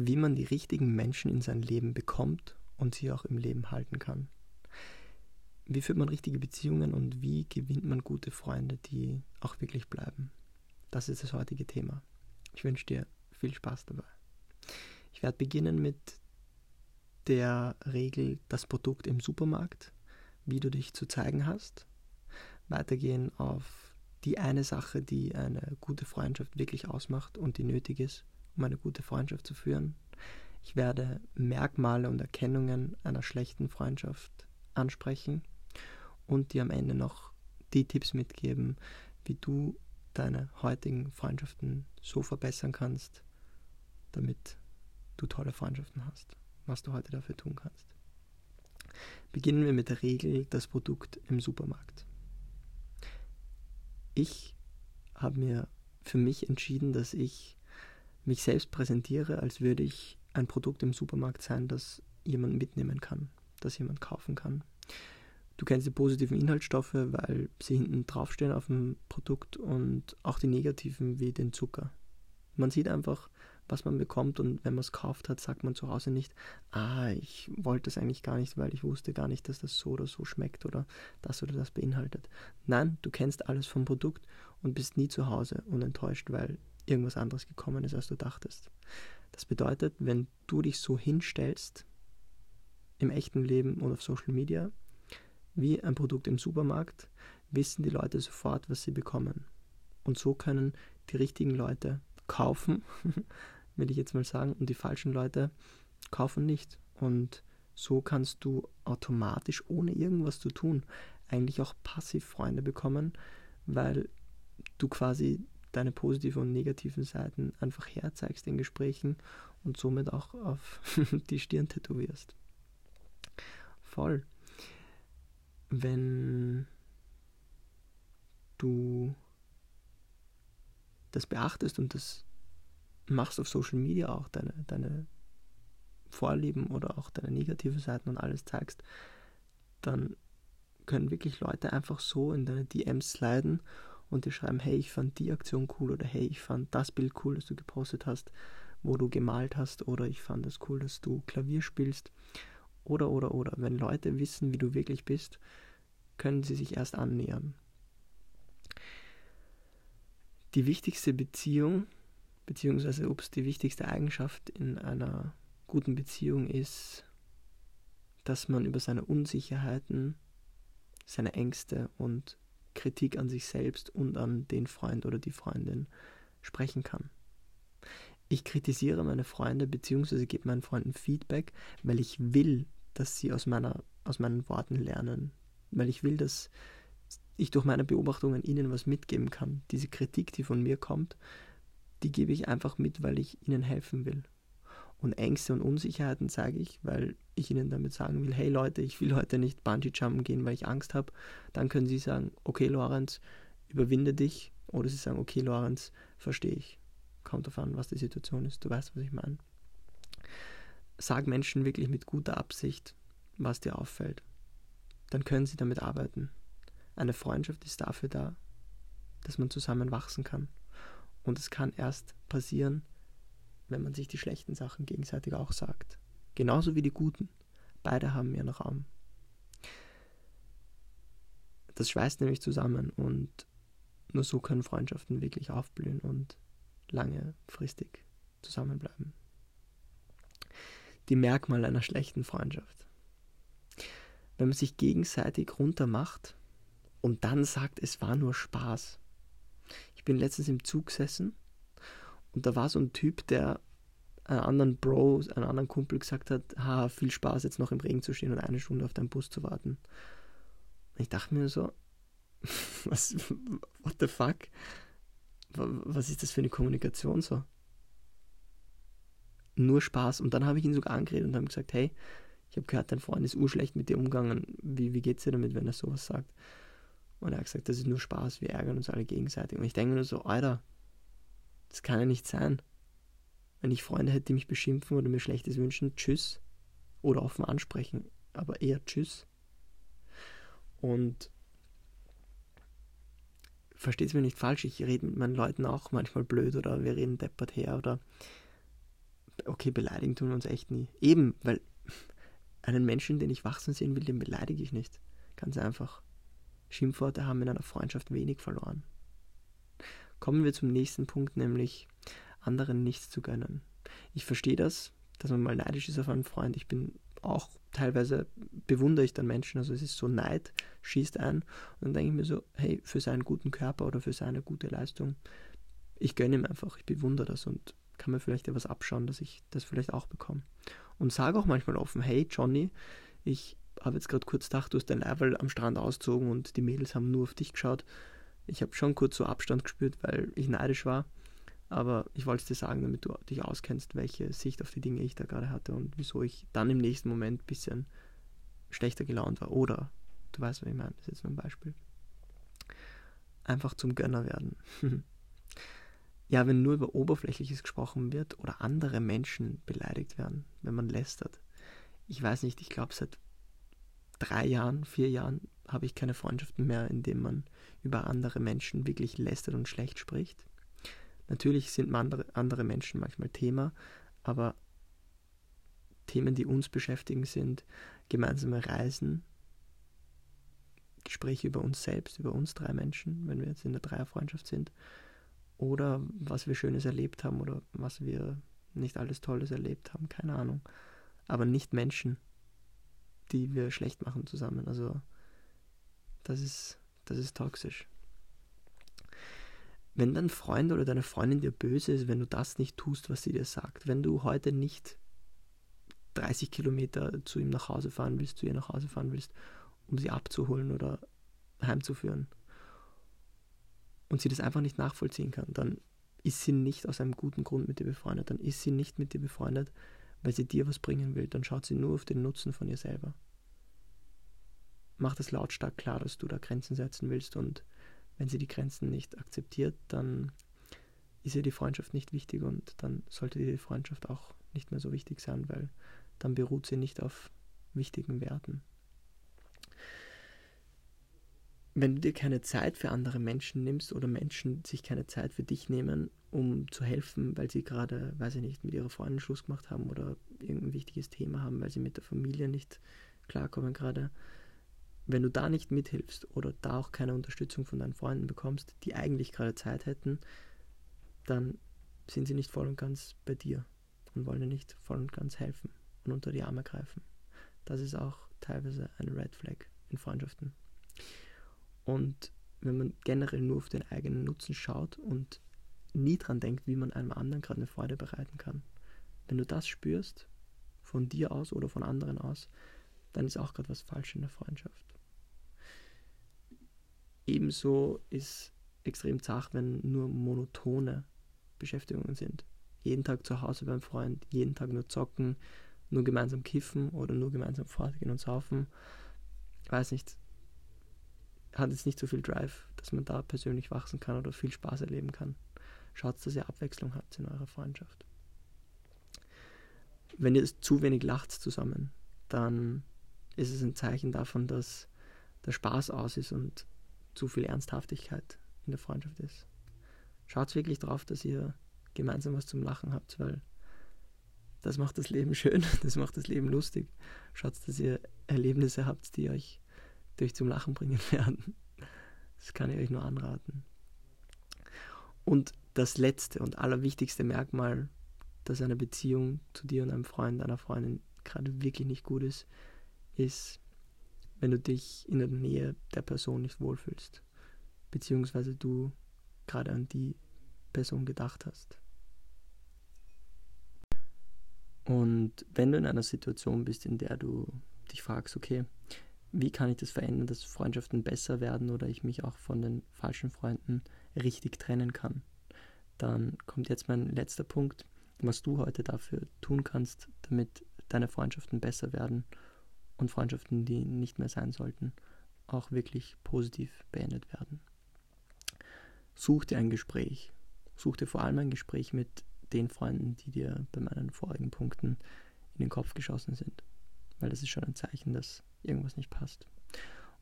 wie man die richtigen Menschen in sein Leben bekommt und sie auch im Leben halten kann. Wie führt man richtige Beziehungen und wie gewinnt man gute Freunde, die auch wirklich bleiben? Das ist das heutige Thema. Ich wünsche dir viel Spaß dabei. Ich werde beginnen mit der Regel das Produkt im Supermarkt, wie du dich zu zeigen hast. Weitergehen auf die eine Sache, die eine gute Freundschaft wirklich ausmacht und die nötig ist, um eine gute Freundschaft zu führen. Ich werde Merkmale und Erkennungen einer schlechten Freundschaft ansprechen und dir am Ende noch die Tipps mitgeben, wie du deine heutigen Freundschaften so verbessern kannst, damit du tolle Freundschaften hast, was du heute dafür tun kannst. Beginnen wir mit der Regel das Produkt im Supermarkt. Ich habe mir für mich entschieden, dass ich mich selbst präsentiere, als würde ich ein Produkt im Supermarkt sein, das jemand mitnehmen kann, das jemand kaufen kann. Du kennst die positiven Inhaltsstoffe, weil sie hinten draufstehen auf dem Produkt und auch die negativen wie den Zucker. Man sieht einfach, was man bekommt und wenn man es kauft hat, sagt man zu Hause nicht, ah, ich wollte es eigentlich gar nicht, weil ich wusste gar nicht, dass das so oder so schmeckt oder das oder das beinhaltet. Nein, du kennst alles vom Produkt und bist nie zu Hause und enttäuscht, weil irgendwas anderes gekommen ist, als du dachtest. Das bedeutet, wenn du dich so hinstellst, im echten Leben und auf Social Media, wie ein Produkt im Supermarkt, wissen die Leute sofort, was sie bekommen. Und so können die richtigen Leute kaufen, will ich jetzt mal sagen, und die falschen Leute kaufen nicht. Und so kannst du automatisch, ohne irgendwas zu tun, eigentlich auch passiv Freunde bekommen, weil du quasi deine positiven und negativen Seiten einfach herzeigst in Gesprächen und somit auch auf die Stirn tätowierst. Voll wenn du das beachtest und das machst auf Social Media auch, deine, deine Vorlieben oder auch deine negativen Seiten und alles zeigst, dann können wirklich Leute einfach so in deine DMs sliden und dir schreiben, hey, ich fand die Aktion cool oder hey, ich fand das Bild cool, das du gepostet hast, wo du gemalt hast oder ich fand es cool, dass du Klavier spielst oder, oder, oder. Wenn Leute wissen, wie du wirklich bist, können sie sich erst annähern. Die wichtigste Beziehung, beziehungsweise es die wichtigste Eigenschaft in einer guten Beziehung ist, dass man über seine Unsicherheiten, seine Ängste und Kritik an sich selbst und an den Freund oder die Freundin sprechen kann. Ich kritisiere meine Freunde bzw. gebe meinen Freunden Feedback, weil ich will, dass sie aus, meiner, aus meinen Worten lernen. Weil ich will, dass ich durch meine Beobachtungen ihnen was mitgeben kann. Diese Kritik, die von mir kommt, die gebe ich einfach mit, weil ich ihnen helfen will. Und Ängste und Unsicherheiten zeige ich, weil ich ihnen damit sagen will, hey Leute, ich will heute nicht Bungee-Jumpen gehen, weil ich Angst habe. Dann können sie sagen, okay Lorenz, überwinde dich. Oder sie sagen, okay Lorenz, verstehe ich. Kommt darauf an, was die Situation ist. Du weißt, was ich meine sag Menschen wirklich mit guter Absicht, was dir auffällt. Dann können sie damit arbeiten. Eine Freundschaft ist dafür da, dass man zusammen wachsen kann. Und es kann erst passieren, wenn man sich die schlechten Sachen gegenseitig auch sagt. Genauso wie die guten. Beide haben ihren Raum. Das schweißt nämlich zusammen und nur so können Freundschaften wirklich aufblühen und langefristig zusammenbleiben die Merkmale einer schlechten Freundschaft. Wenn man sich gegenseitig runtermacht und dann sagt, es war nur Spaß. Ich bin letztens im Zug gesessen und da war so ein Typ, der einen anderen Bro, einen anderen Kumpel gesagt hat, ha, viel Spaß jetzt noch im Regen zu stehen und eine Stunde auf deinen Bus zu warten. Und ich dachte mir so, was, what the fuck? Was ist das für eine Kommunikation so? nur Spaß. Und dann habe ich ihn sogar angeredet und habe gesagt, hey, ich habe gehört, dein Freund ist urschlecht mit dir umgegangen. Wie, wie es dir damit, wenn er sowas sagt? Und er hat gesagt, das ist nur Spaß, wir ärgern uns alle gegenseitig. Und ich denke nur so, Alter, das kann ja nicht sein. Wenn ich Freunde hätte, die mich beschimpfen oder mir Schlechtes wünschen, tschüss. Oder offen ansprechen, aber eher tschüss. Und versteht es mir nicht falsch, ich rede mit meinen Leuten auch manchmal blöd oder wir reden deppert her oder okay, beleidigen tun wir uns echt nie. Eben, weil einen Menschen, den ich wachsen sehen will, den beleidige ich nicht. Ganz einfach. Schimpfworte haben in einer Freundschaft wenig verloren. Kommen wir zum nächsten Punkt, nämlich anderen nichts zu gönnen. Ich verstehe das, dass man mal neidisch ist auf einen Freund. Ich bin auch teilweise bewundere ich dann Menschen, also es ist so Neid, schießt ein und dann denke ich mir so, hey, für seinen guten Körper oder für seine gute Leistung, ich gönne ihm einfach, ich bewundere das und kann mir vielleicht etwas abschauen, dass ich das vielleicht auch bekomme. Und sage auch manchmal offen, hey Johnny, ich habe jetzt gerade kurz gedacht, du hast dein Level am Strand ausgezogen und die Mädels haben nur auf dich geschaut. Ich habe schon kurz so Abstand gespürt, weil ich neidisch war. Aber ich wollte es dir sagen, damit du dich auskennst, welche Sicht auf die Dinge ich da gerade hatte und wieso ich dann im nächsten Moment ein bisschen schlechter gelaunt war. Oder, du weißt, was ich meine, das ist jetzt nur ein Beispiel. Einfach zum Gönner werden. ja, wenn nur über Oberflächliches gesprochen wird oder andere Menschen beleidigt werden, wenn man lästert. Ich weiß nicht, ich glaube, seit drei Jahren, vier Jahren habe ich keine Freundschaften mehr, in denen man über andere Menschen wirklich lästert und schlecht spricht. Natürlich sind andere, andere Menschen manchmal Thema, aber Themen, die uns beschäftigen, sind gemeinsame Reisen, Gespräche über uns selbst, über uns drei Menschen, wenn wir jetzt in der Dreierfreundschaft sind, oder was wir Schönes erlebt haben oder was wir nicht alles Tolles erlebt haben, keine Ahnung. Aber nicht Menschen, die wir schlecht machen zusammen. Also das ist, das ist toxisch. Wenn dein Freund oder deine Freundin dir böse ist, wenn du das nicht tust, was sie dir sagt, wenn du heute nicht 30 Kilometer zu ihm nach Hause fahren willst, zu ihr nach Hause fahren willst, um sie abzuholen oder heimzuführen und sie das einfach nicht nachvollziehen kann, dann ist sie nicht aus einem guten Grund mit dir befreundet, dann ist sie nicht mit dir befreundet, weil sie dir was bringen will, dann schaut sie nur auf den Nutzen von ihr selber. Mach das lautstark klar, dass du da Grenzen setzen willst und wenn sie die Grenzen nicht akzeptiert, dann ist ihr die Freundschaft nicht wichtig und dann sollte die Freundschaft auch nicht mehr so wichtig sein, weil dann beruht sie nicht auf wichtigen Werten. Wenn du dir keine Zeit für andere Menschen nimmst oder Menschen sich keine Zeit für dich nehmen, um zu helfen, weil sie gerade, weiß ich nicht, mit ihrer Freundin Schluss gemacht haben oder irgendein wichtiges Thema haben, weil sie mit der Familie nicht klarkommen gerade, wenn du da nicht mithilfst oder da auch keine Unterstützung von deinen Freunden bekommst, die eigentlich gerade Zeit hätten, dann sind sie nicht voll und ganz bei dir und wollen dir nicht voll und ganz helfen und unter die Arme greifen. Das ist auch teilweise eine Red Flag in Freundschaften. Und wenn man generell nur auf den eigenen Nutzen schaut und nie dran denkt, wie man einem anderen gerade eine Freude bereiten kann, wenn du das spürst, von dir aus oder von anderen aus, dann ist auch gerade was falsch in der Freundschaft. Ebenso ist extrem zart, wenn nur monotone Beschäftigungen sind. Jeden Tag zu Hause beim Freund, jeden Tag nur zocken, nur gemeinsam kiffen oder nur gemeinsam fortgehen und saufen. Ich weiß nicht, hat jetzt nicht so viel Drive, dass man da persönlich wachsen kann oder viel Spaß erleben kann. Schaut, dass ihr Abwechslung habt in eurer Freundschaft. Wenn ihr zu wenig lacht zusammen, dann ist es ein Zeichen davon, dass der Spaß aus ist und zu viel Ernsthaftigkeit in der Freundschaft ist. Schaut wirklich drauf, dass ihr gemeinsam was zum Lachen habt, weil das macht das Leben schön, das macht das Leben lustig. Schaut, dass ihr Erlebnisse habt, die euch durch zum Lachen bringen werden. Das kann ich euch nur anraten. Und das letzte und allerwichtigste Merkmal, dass eine Beziehung zu dir und einem Freund, einer Freundin gerade wirklich nicht gut ist, ist, wenn du dich in der Nähe der Person nicht wohlfühlst, beziehungsweise du gerade an die Person gedacht hast. Und wenn du in einer Situation bist, in der du dich fragst, okay, wie kann ich das verändern, dass Freundschaften besser werden oder ich mich auch von den falschen Freunden richtig trennen kann, dann kommt jetzt mein letzter Punkt, was du heute dafür tun kannst, damit deine Freundschaften besser werden und Freundschaften, die nicht mehr sein sollten, auch wirklich positiv beendet werden. Such dir ein Gespräch. Such dir vor allem ein Gespräch mit den Freunden, die dir bei meinen vorigen Punkten in den Kopf geschossen sind. Weil das ist schon ein Zeichen, dass irgendwas nicht passt.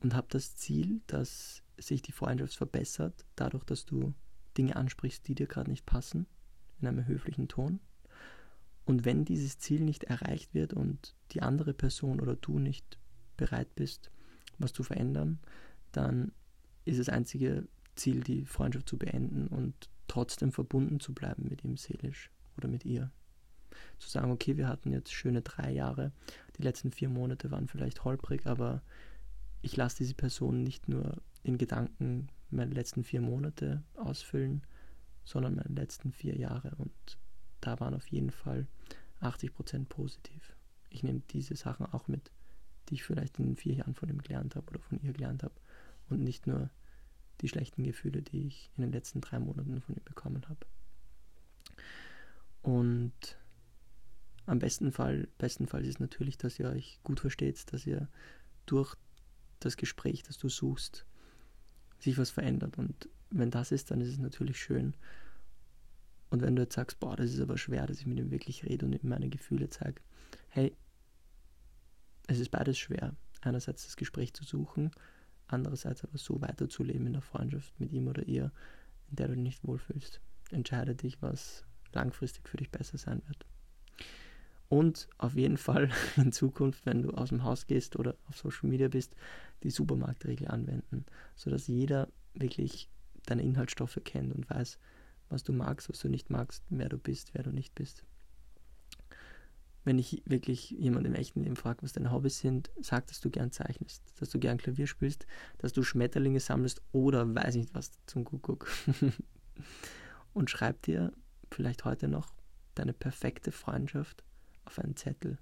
Und hab das Ziel, dass sich die Freundschaft verbessert, dadurch, dass du Dinge ansprichst, die dir gerade nicht passen, in einem höflichen Ton. Und wenn dieses Ziel nicht erreicht wird und die andere Person oder du nicht bereit bist, was zu verändern, dann ist das einzige Ziel, die Freundschaft zu beenden und trotzdem verbunden zu bleiben mit ihm seelisch oder mit ihr. Zu sagen, okay, wir hatten jetzt schöne drei Jahre, die letzten vier Monate waren vielleicht holprig, aber ich lasse diese Person nicht nur in Gedanken meine letzten vier Monate ausfüllen, sondern meine letzten vier Jahre. Und da waren auf jeden Fall 80% positiv. Ich nehme diese Sachen auch mit, die ich vielleicht in vier Jahren von ihm gelernt habe oder von ihr gelernt habe. Und nicht nur die schlechten Gefühle, die ich in den letzten drei Monaten von ihm bekommen habe. Und am besten Fall, bestenfalls ist natürlich, dass ihr euch gut versteht, dass ihr durch das Gespräch, das du suchst, sich was verändert. Und wenn das ist, dann ist es natürlich schön. Und wenn du jetzt sagst, boah, das ist aber schwer, dass ich mit ihm wirklich rede und ihm meine Gefühle zeige, hey, es ist beides schwer. Einerseits das Gespräch zu suchen, andererseits aber so weiterzuleben in der Freundschaft mit ihm oder ihr, in der du dich nicht wohlfühlst. Entscheide dich, was langfristig für dich besser sein wird. Und auf jeden Fall in Zukunft, wenn du aus dem Haus gehst oder auf Social Media bist, die Supermarktregel anwenden, sodass jeder wirklich deine Inhaltsstoffe kennt und weiß, was du magst, was du nicht magst, wer du bist, wer du nicht bist. Wenn ich wirklich jemand im echten Leben frage, was deine Hobbys sind, sag, dass du gern zeichnest, dass du gern Klavier spielst, dass du Schmetterlinge sammelst oder weiß nicht was zum Kuckuck. und schreib dir vielleicht heute noch deine perfekte Freundschaft auf einen Zettel,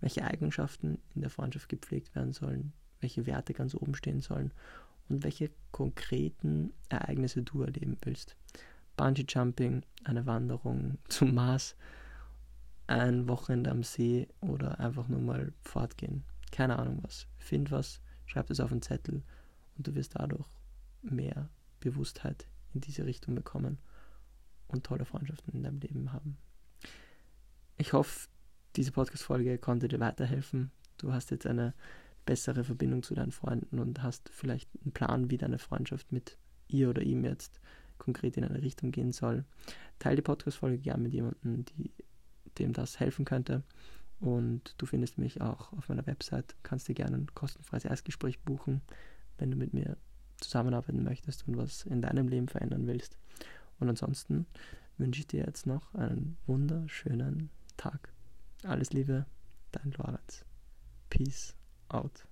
welche Eigenschaften in der Freundschaft gepflegt werden sollen, welche Werte ganz oben stehen sollen und welche konkreten Ereignisse du erleben willst. Bungee Jumping, eine Wanderung zum Mars, ein Wochenende am See oder einfach nur mal fortgehen. Keine Ahnung was. Find was, schreib es auf einen Zettel und du wirst dadurch mehr Bewusstheit in diese Richtung bekommen und tolle Freundschaften in deinem Leben haben. Ich hoffe, diese Podcast-Folge konnte dir weiterhelfen. Du hast jetzt eine bessere Verbindung zu deinen Freunden und hast vielleicht einen Plan, wie deine Freundschaft mit ihr oder ihm jetzt konkret in eine Richtung gehen soll. Teil die Podcast-Folge gerne mit jemandem, die, dem das helfen könnte. Und du findest mich auch auf meiner Website, kannst dir gerne ein kostenfreies Erstgespräch buchen, wenn du mit mir zusammenarbeiten möchtest und was in deinem Leben verändern willst. Und ansonsten wünsche ich dir jetzt noch einen wunderschönen Tag. Alles Liebe, dein Lorenz. Peace out.